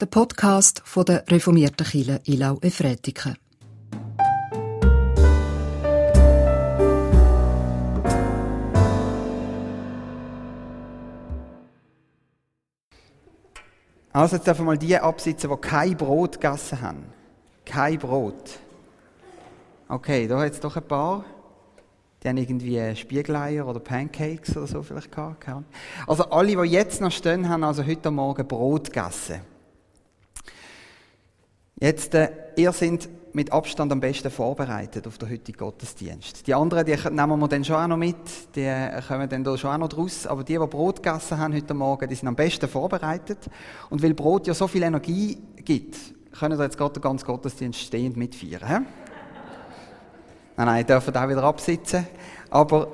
der Podcast von der reformierten Kirche Ilau Efretiken. Also jetzt einfach mal die absitzen, die kein Brot gegessen haben. Kein Brot. Okay, da hat es doch ein paar. Die haben irgendwie Spiegeleier oder Pancakes oder so vielleicht gehabt. Also alle, die jetzt noch stehen, haben also heute Morgen Brot gegessen. Jetzt, äh, ihr seid mit Abstand am besten vorbereitet auf den heutigen Gottesdienst. Die anderen, die nehmen wir dann schon auch noch mit, die äh, kommen dann da schon auch noch draus. Aber die, die Brot gegessen haben heute Morgen, die sind am besten vorbereitet. Und weil Brot ja so viel Energie gibt, können wir jetzt gerade den ganzen Gottesdienst stehend mitfeiern. Nein, nein, dürfen auch wieder absitzen. Aber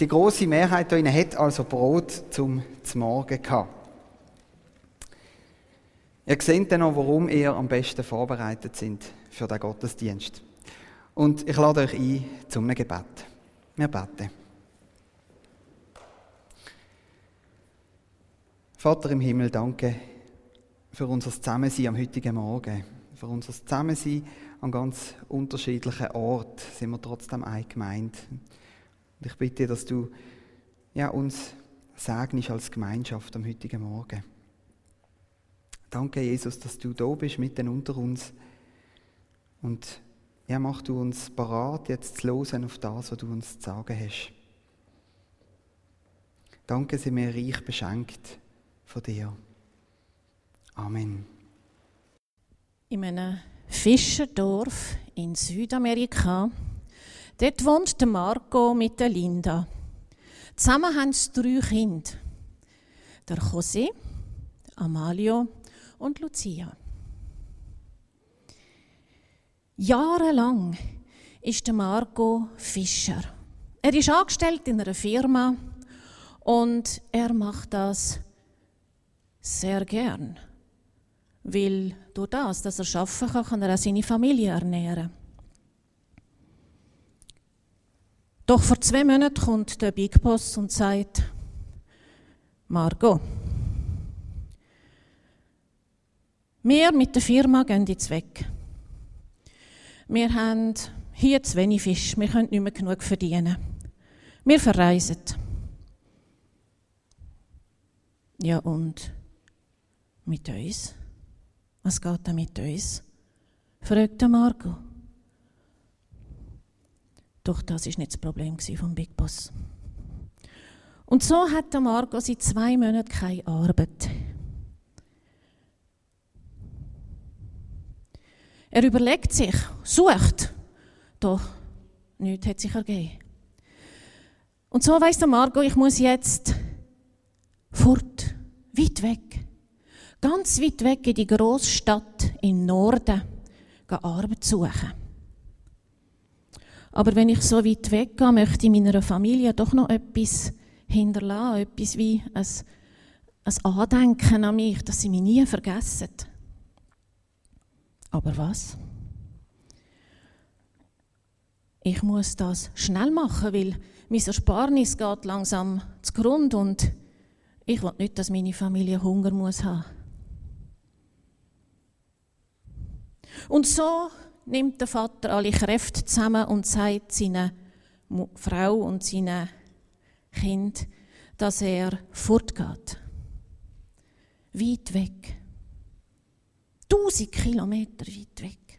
die große Mehrheit hier hat also Brot zum Morgen gehabt. Ihr seht dann noch, warum ihr am besten vorbereitet sind für den Gottesdienst. Und ich lade euch ein zum Gebet. Wir beten. Vater im Himmel, danke für unser Zusammensein am heutigen Morgen. Für unser Zusammensein an ganz unterschiedlichen Orten sind wir trotzdem ein gemeint. Und ich bitte, dass du ja, uns segnest als Gemeinschaft am heutigen Morgen. Danke, Jesus, dass du da bist, mitten unter uns. Und ja, mach du uns parat, jetzt zu hören auf das, was du uns zu sagen hast. Danke, sind wir reich beschenkt von dir. Amen. In einem Fischerdorf in Südamerika, dort wohnt der Marco mit der Linda. Zusammen haben sie drei Kinder. Der José, Amalio und Lucia. Jahrelang ist der Marco Fischer. Er ist angestellt in einer Firma und er macht das sehr gern, weil durch das, dass er arbeiten kann, kann er auch seine Familie ernähren. Doch vor zwei Monaten kommt der Big Boss und sagt, Margot, wir mit der Firma gehen jetzt weg. Wir haben hier zu wenig Fisch, wir können nicht mehr genug verdienen. Wir verreisen. Ja, und mit uns? Was geht da mit uns? fragte Marco. Doch das ist nicht das Problem vom Big Boss. Und so hat der Marco seit zwei Monaten keine Arbeit. Er überlegt sich, sucht, doch nichts hat sich ergeben. Und so weiss der Margot, ich muss jetzt fort, weit weg, ganz weit weg in die Großstadt im Norden, Arbeit suchen. Aber wenn ich so weit weggehe, möchte ich meiner Familie doch noch etwas hinterlassen, etwas wie ein, ein Andenken an mich, dass sie mich nie vergessen. Aber was? Ich muss das schnell machen, weil mein Ersparnis geht langsam zu Grund und ich will nicht, dass meine Familie Hunger muss haben. Und so nimmt der Vater alle Kräfte zusammen und sagt seiner Frau und seinem Kind, dass er fortgeht. Weit weg. Tausend Kilometer weit weg.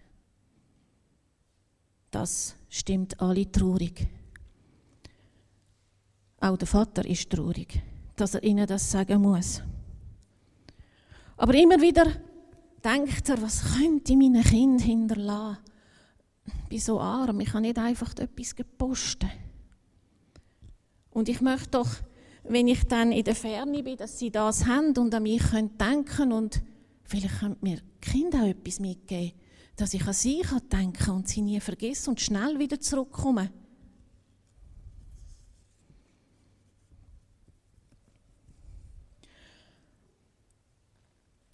Das stimmt alle traurig. Auch der Vater ist traurig, dass er ihnen das sagen muss. Aber immer wieder denkt er, was könnte ich meinen Kind hinterlassen? Ich bin so arm, ich kann nicht einfach etwas posten. Und ich möchte doch, wenn ich dann in der Ferne bin, dass sie das haben und an mich denken können und Vielleicht können mir Kinder auch etwas mitgeben, dass ich an sie denken kann und sie nie vergesse und schnell wieder zurückkomme.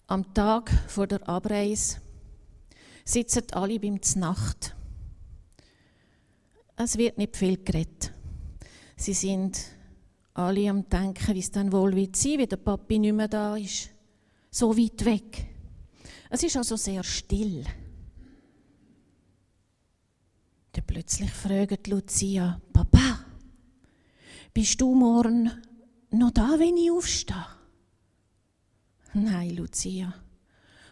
Am Tag vor der Abreise sitzen alle beim Znacht. Es wird nicht viel geredet. Sie sind alle am Denken, wie es dann wohl wird sein, wie der Papi nicht mehr da ist so weit weg. Es ist also sehr still. Dann plötzlich fragt Lucia, Papa, bist du morgen noch da, wenn ich aufstehe? Nein, Lucia.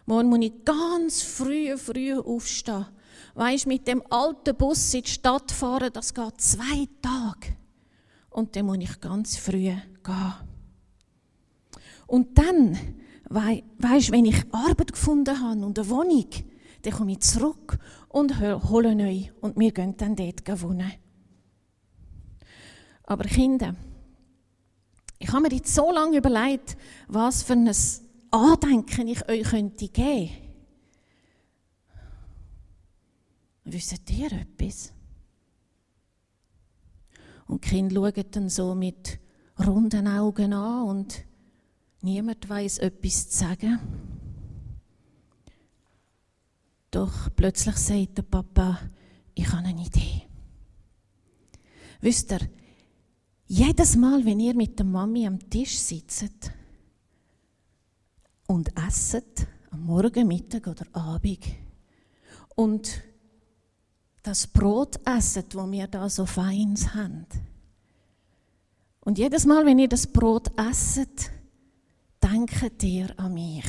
Morgen muss ich ganz früh, früh aufstehen. Weisst, mit dem alten Bus in die Stadt fahren, das geht zwei Tage. Und dann muss ich ganz früh gehen. Und dann, weisst, wenn ich Arbeit gefunden habe und eine Wohnung, dann komme ich zurück und hole neu und wir gehen dann dort wohnen. Aber Kinder, ich habe mir jetzt so lange überlegt, was für ein Andenken ich euch könnte geben Wisst ihr etwas? Und die Kinder schauen dann so mit runden Augen an und niemand weiß etwas zu sagen. Doch plötzlich sagt der Papa, ich habe eine Idee. Wisst ihr, jedes Mal, wenn ihr mit der Mami am Tisch sitzt und esset, am Morgen, Mittag oder Abend, und das Brot esset, wo wir da so feins haben. Und jedes Mal, wenn ihr das Brot esset, denkt ihr an mich.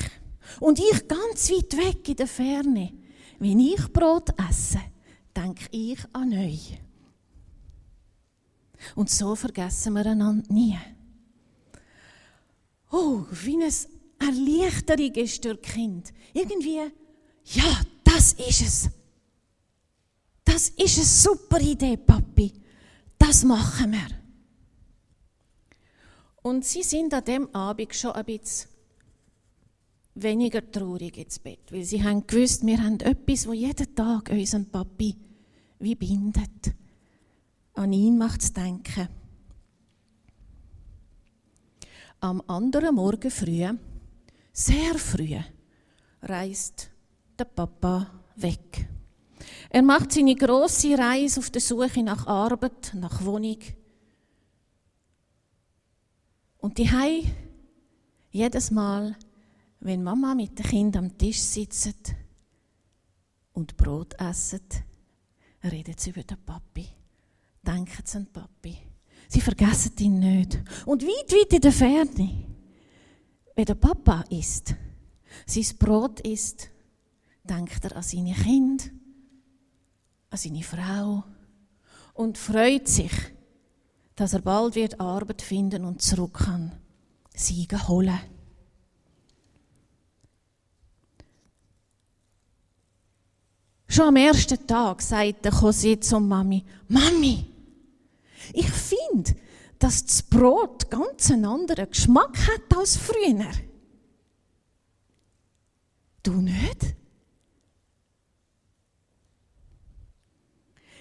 Und ich ganz weit weg in der Ferne, wenn ich Brot esse, denke ich an euch. Und so vergessen wir einander nie. Oh, wie eine Erleichterung ist durch Kind. Irgendwie, ja, das ist es. Das ist eine super Idee, Papi. Das machen wir. Und sie sind an dem Abend schon ein bisschen weniger traurig ins Bett, weil sie haben gewusst, wir haben etwas, wo jeden Tag unseren Papi wie bindet an ihn macht es denken. Am anderen Morgen früh, sehr früh, reist der Papa weg. Er macht seine große Reise auf der Suche nach Arbeit, nach Wohnung. Und die Hei jedes Mal, wenn Mama mit den Kindern am Tisch sitzt und Brot essen, redet sie über den Papi denken sie an Papi. Sie vergessen ihn nicht. Und weit, weit in der Ferne, wenn der Papa isst, sein Brot isst, denkt er an seine Kinder, an seine Frau und freut sich, dass er bald wird Arbeit finden und zurück kann, Siege holen. Schon am ersten Tag sagt der José zum Mami, Mami, ich finde, dass das Brot ganz einen anderen Geschmack hat als früher. Du nicht?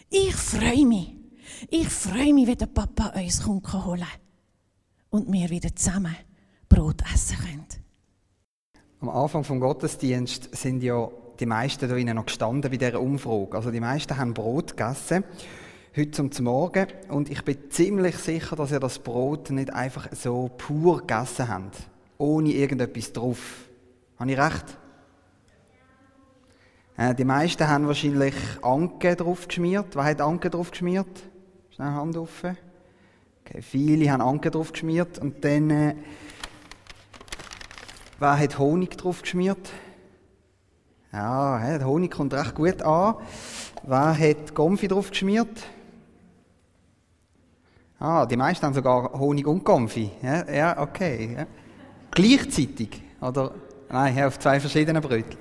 Ich freue mich. Ich freue mich, wenn der Papa uns kommt holen und wir wieder zusammen Brot essen können. Am Anfang vom Gottesdienst sind ja die meisten da noch gestanden bei dieser Umfrage. Also die meisten haben Brot gegessen heute zum Morgen und ich bin ziemlich sicher, dass ihr das Brot nicht einfach so pur gegessen habt, ohne irgendetwas drauf. Habe ich recht? Äh, die meisten haben wahrscheinlich Anke drauf geschmiert. Wer hat Anke drauf geschmiert? Schnell Hand offen. Okay, viele haben Anke drauf geschmiert und dann äh, wer hat Honig drauf geschmiert? Ja, der Honig kommt recht gut an. Wer hat Gomfi drauf geschmiert? Ah, die meisten haben sogar Honig und Konfi. Ja, ja okay. Ja. Gleichzeitig, oder? Nein, auf zwei verschiedenen Brötchen.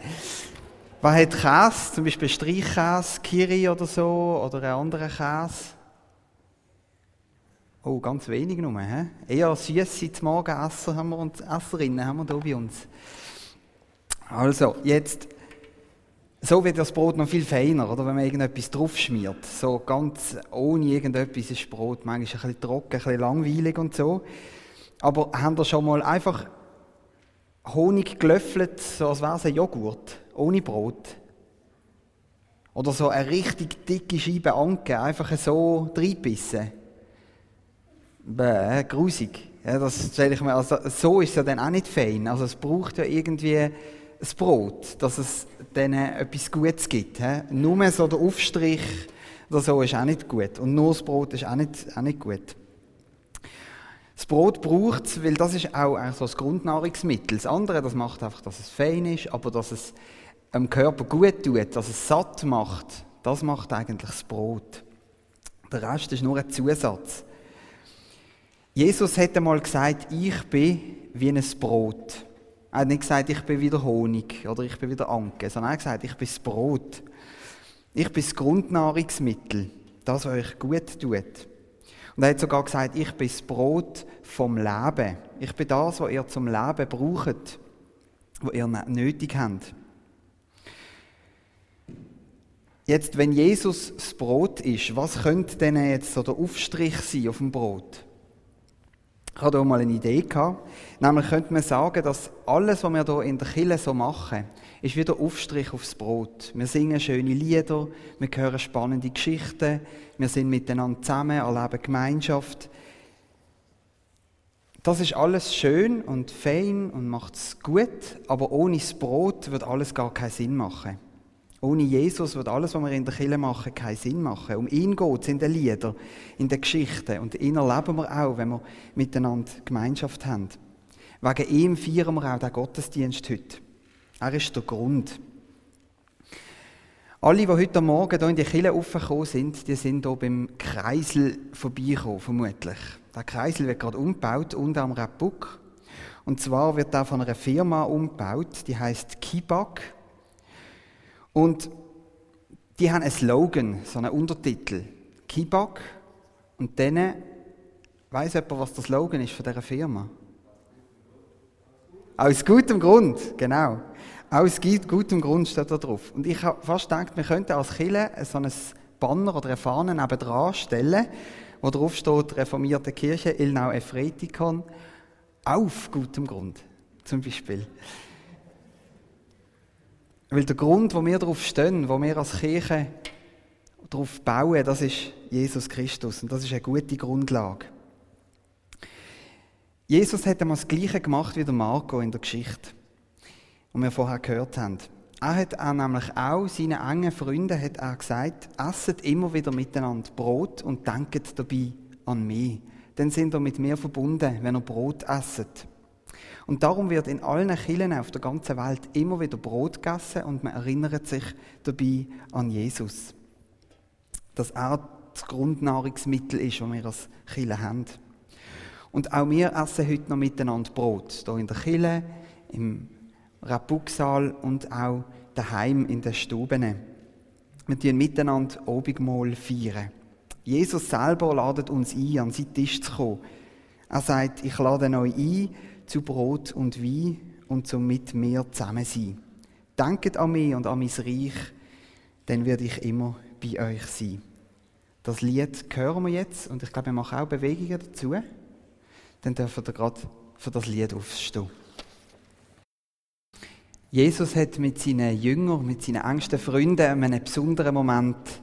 Was hat Käse, zum Beispiel Streichkäse, Kiri oder so, oder einen anderen Käse? Oh, ganz wenig nur, hä? Eher süße Morgenesser haben wir und Esserinnen haben wir hier bei uns. Also, jetzt so wird das Brot noch viel feiner, oder? Wenn man irgendetwas drauf schmiert. So ganz ohne irgendetwas ist Brot manchmal ein bisschen trocken, ein bisschen langweilig und so. Aber haben ihr schon mal einfach Honig gelöffelt, so als wäre es ein Joghurt, ohne Brot? Oder so eine richtig dicke Scheibe Anke, einfach so reinbissen? Bäh, grusig. Ja, das stelle ich mir, also so ist es ja dann auch nicht fein. Also es braucht ja irgendwie das Brot, dass es denen etwas Gutes gibt. He? Nur so der Aufstrich oder so ist auch nicht gut. Und nur das Brot ist auch nicht, auch nicht gut. Das Brot braucht es, weil das ist auch so das Grundnahrungsmittel. Das andere, das macht einfach, dass es fein ist, aber dass es dem Körper gut tut, dass es satt macht, das macht eigentlich das Brot. Der Rest ist nur ein Zusatz. Jesus hat einmal gesagt, ich bin wie ein Brot. Er hat nicht gesagt, ich bin wieder Honig oder ich bin wieder Anke, sondern er hat gesagt, ich bin das Brot. Ich bin das Grundnahrungsmittel, das, euch gut tut. Und er hat sogar gesagt, ich bin das Brot vom Leben. Ich bin das, was ihr zum Leben braucht, was ihr nötig habt. Jetzt, wenn Jesus das Brot ist, was könnte denn jetzt so der Aufstrich sein auf dem Brot? Ich hatte auch mal eine Idee gehabt. Nämlich könnte man sagen, dass alles, was wir hier in der Kille so machen, ist wieder Aufstrich aufs Brot. Wir singen schöne Lieder, wir hören spannende Geschichten, wir sind miteinander zusammen, erleben Gemeinschaft. Das ist alles schön und fein und macht es gut, aber ohne das Brot wird alles gar keinen Sinn machen. Ohne Jesus wird alles, was wir in der Kirche machen, keinen Sinn machen. Um ihn geht es in den Liedern, in den Geschichten. Und ihn erleben wir auch, wenn wir miteinander Gemeinschaft haben. Wegen ihm feiern wir auch den Gottesdienst heute. Er ist der Grund. Alle, die heute Morgen hier in die Kirche aufgekommen sind, die sind hier beim Kreisel vorbeigekommen, vermutlich. Der Kreisel wird gerade umgebaut, unter am Rappuk. Und zwar wird er von einer Firma umgebaut, die heißt Kibak. Und die haben einen Slogan, so einen Untertitel. Kibak. Und dann, weiss jemand, was der Slogan ist von dieser Firma? Aus gutem Grund, genau. Aus gutem Grund steht da drauf. Und ich habe fast gedacht, wir könnten als Kille so ein Banner oder eine Fahne nebenan stellen, wo drauf steht, reformierte Kirche Ilnau Efretikon, auf gutem Grund, zum Beispiel. Weil der Grund, wo wir darauf stehen, wo wir als Kirche darauf bauen, das ist Jesus Christus. Und das ist eine gute Grundlage. Jesus hat einmal das Gleiche gemacht wie der Marco in der Geschichte, die wir vorher gehört haben. Er hat auch nämlich auch seinen engen Freunden hat er gesagt, esset immer wieder miteinander Brot und denkt dabei an mich. Dann sind ihr mit mir verbunden, wenn ihr Brot esset. Und darum wird in allen Kirchen auf der ganzen Welt immer wieder Brot gegessen und man erinnert sich dabei an Jesus. Dass er das Grundnahrungsmittel ist, das wir als Kirche haben. Und auch wir essen heute noch miteinander Brot. Hier in der Kirche, im Rapuksaal und auch daheim in den Stuben. Wir feiern miteinander Obigmal feiern. Jesus selber ladet uns ein, an seinen Tisch zu kommen. Er sagt, ich lade euch ein, zu Brot und Wein und zum mit mir zusammen sein. Denket an mich und an mein Reich, dann werde ich immer bei euch sein. Das Lied hören wir jetzt und ich glaube, wir machen auch Bewegungen dazu. Dann dürfen wir gerade für das Lied aufstehen. Jesus hat mit seinen Jüngern, mit seinen engsten Freunden einen besonderen Moment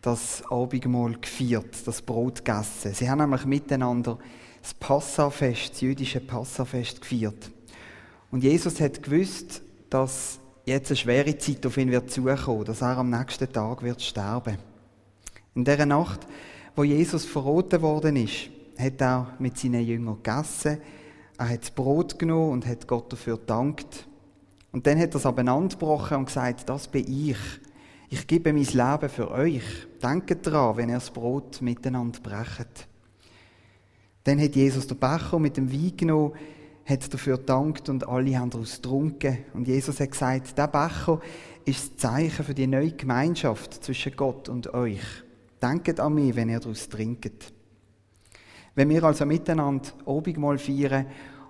das Abendmahl gefeiert, das Brot gegessen. Sie haben nämlich miteinander das Passafest, das jüdische Passafest gefeiert. Und Jesus hat gewusst, dass jetzt eine schwere Zeit auf ihn wird zukommen, dass er am nächsten Tag wird sterben. In der Nacht, wo Jesus verroten worden ist, hat er mit seinen Jüngern gegessen, er hat das Brot genommen und hat Gott dafür gedankt. Und dann hat er es abeinandergebrochen und gesagt, das bin ich. Ich gebe mein Leben für euch. Denkt daran, wenn ihr das Brot miteinander brecht. Dann hat Jesus den Becher mit dem Wein genommen, hat dafür gedankt und alle haben daraus getrunken. Und Jesus hat gesagt, der Becher ist das Zeichen für die neue Gemeinschaft zwischen Gott und euch. Denkt an mich, wenn ihr daraus trinkt. Wenn wir also miteinander Obigmal feiern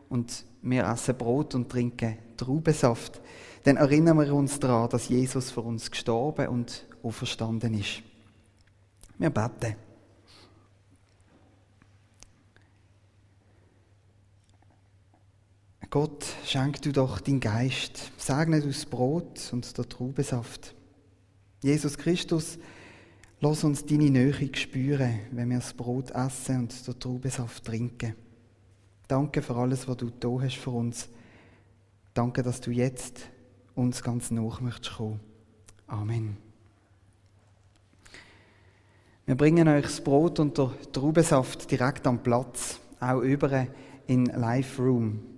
und wir essen Brot und trinken Traubensaft, dann erinnern wir uns daran, dass Jesus für uns gestorben und auferstanden ist. Wir beten. Gott, schenk du doch deinen Geist, segne du das Brot und der Traubensaft. Jesus Christus, lass uns deine Nähe spüren, wenn wir das Brot essen und den Traubensaft trinken. Danke für alles, was du da hast für uns. Danke, dass du jetzt uns ganz nach möchtest kommen. Amen. Wir bringen euch das Brot und der Traubensaft direkt am Platz, auch über in Live Room.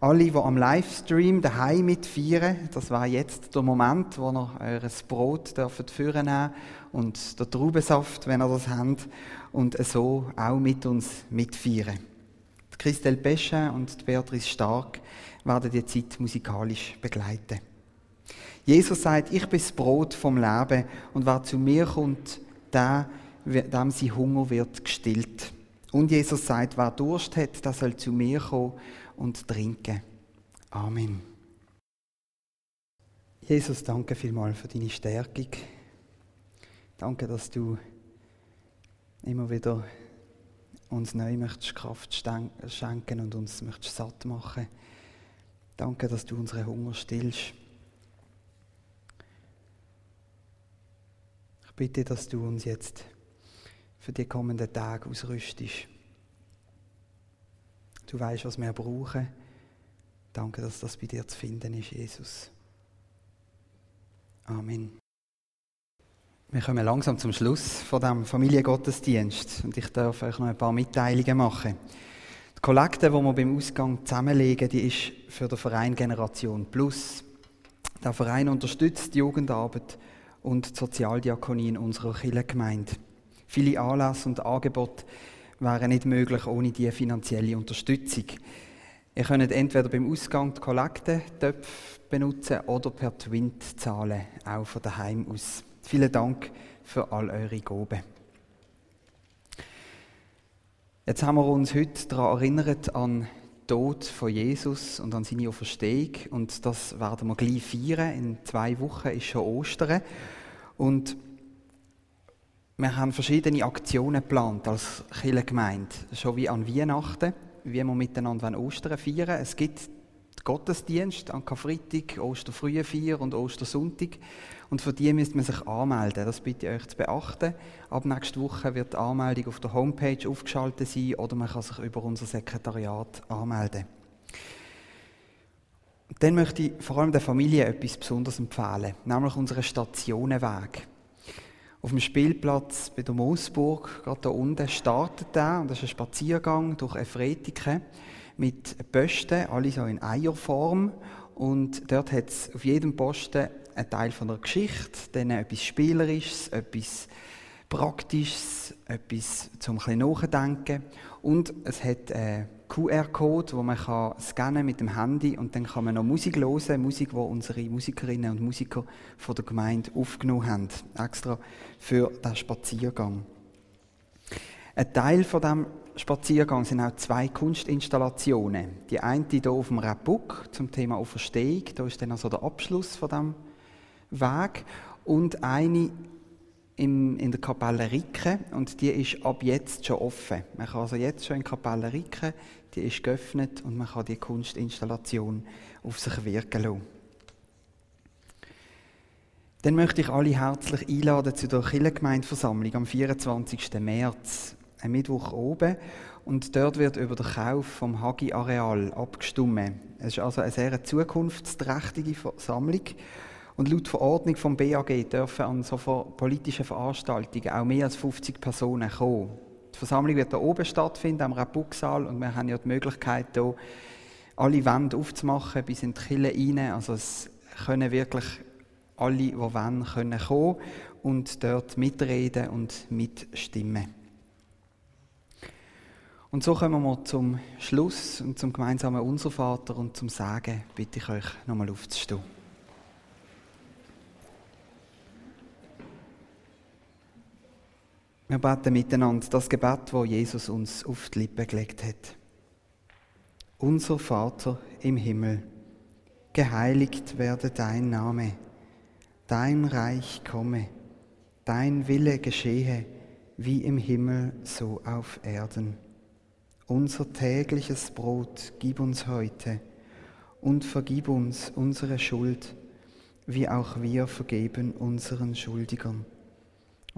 Alle, die am Livestream daheim mitfeiern, das war jetzt der Moment, wo ihr euer Brot dürft führen und der Traubensaft, wenn ihr das habt, und so auch mit uns mitfeiern. Die Christelle Peschin und Beatrice Stark werden die Zeit musikalisch begleiten. Jesus sagt, ich bin das Brot vom Leben und wer zu mir kommt, der dem sein Hunger wird gestillt. Und Jesus sagt, wer Durst hat, der soll zu mir kommen und trinken. Amen. Jesus, danke vielmals für deine Stärkung. Danke, dass du immer wieder uns neu möchtest Kraft schenken und uns möchtest satt machen. Danke, dass du unseren Hunger stillst. Ich bitte, dass du uns jetzt für die kommenden Tage ausrüstest. Du weißt, was wir brauchen. Danke, dass das bei dir zu finden ist, Jesus. Amen. Wir kommen langsam zum Schluss von dem Familiengottesdienst und ich darf euch noch ein paar Mitteilungen machen. Die Kollekte, die wir beim Ausgang zusammenlegen, die ist für den Verein Generation Plus. Der Verein unterstützt die Jugendarbeit und die Sozialdiakonie in unserer Kirchengemeinde. Viele Anlässe und Angebote wären nicht möglich ohne diese finanzielle Unterstützung. Ihr könnt entweder beim Ausgang die Kollektentöpfe benutzen oder per Twint zahlen, auch von daheim aus. Vielen Dank für all eure Gaben. Jetzt haben wir uns heute daran erinnert an den Tod von Jesus und an seine Auferstehung und das werden wir gleich feiern. In zwei Wochen ist schon Ostern und wir haben verschiedene Aktionen geplant als Kirchengemeinde, schon wie an Weihnachten, wie wir miteinander Ostern feiern Es gibt Gottesdienst an Karfreitag, Osterfrühfeier und Ostersonntag. Und für die müsst man sich anmelden. Das bitte ich euch zu beachten. Ab nächster Woche wird die Anmeldung auf der Homepage aufgeschaltet sein oder man kann sich über unser Sekretariat anmelden. dann möchte ich vor allem der Familie etwas Besonderes empfehlen, nämlich unseren Stationenweg. Auf dem Spielplatz bei der Moosburg, gerade da unten, startet er, und das ist ein Spaziergang durch Efretiken mit Posten, alle so in Eierform. Und dort hat es auf jedem Posten einen Teil von der Geschichte, dann etwas Spielerisches, etwas Praktisches, etwas zum ein bisschen nachdenken. Und es hat einen QR-Code, wo man kann scannen mit dem Handy und dann kann man noch Musik hören, Musik, die unsere Musikerinnen und Musiker von der Gemeinde aufgenommen haben, extra für den Spaziergang. Ein Teil von dem Spaziergang sind auch zwei Kunstinstallationen. Die eine hier auf dem Rapuk zum Thema Auferstehung, da ist dann also der Abschluss von dem Weg und eine in der Kapelle Ricke und die ist ab jetzt schon offen. Man kann also jetzt schon in die Kapelle Ricke, die ist geöffnet und man kann die Kunstinstallation auf sich wirken lassen. Dann möchte ich alle herzlich einladen zu der Kirchengemeindeversammlung am 24. März, am Mittwoch oben. Und dort wird über den Kauf vom Hagi-Areal abgestimmt. Es ist also eine sehr zukunftsträchtige Versammlung. Und laut Verordnung vom BAG dürfen an so politischen Veranstaltungen auch mehr als 50 Personen kommen. Die Versammlung wird hier oben stattfinden, am Rapuksaal, und wir haben ja die Möglichkeit, hier alle Wände aufzumachen bis in die Kille rein. Also es können wirklich alle, die wollen, können kommen und dort mitreden und mitstimmen. Und so kommen wir zum Schluss und zum gemeinsamen Unser Vater und zum Sagen bitte ich euch nochmal aufzustehen. Wir beten miteinander das Gebet, wo Jesus uns auf die Lippen gelegt hat. Unser Vater im Himmel, geheiligt werde dein Name, dein Reich komme, dein Wille geschehe, wie im Himmel so auf Erden. Unser tägliches Brot gib uns heute und vergib uns unsere Schuld, wie auch wir vergeben unseren Schuldigern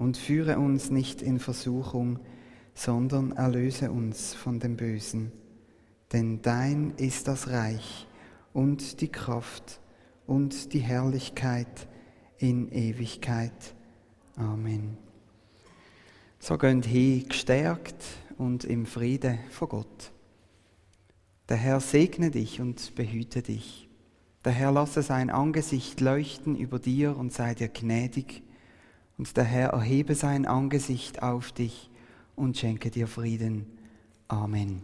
und führe uns nicht in Versuchung, sondern erlöse uns von dem Bösen. Denn dein ist das Reich und die Kraft und die Herrlichkeit in Ewigkeit. Amen. So gehen hin gestärkt und im Friede vor Gott. Der Herr segne dich und behüte dich. Der Herr lasse sein Angesicht leuchten über dir und sei dir gnädig. Und der Herr erhebe sein Angesicht auf dich und schenke dir Frieden. Amen.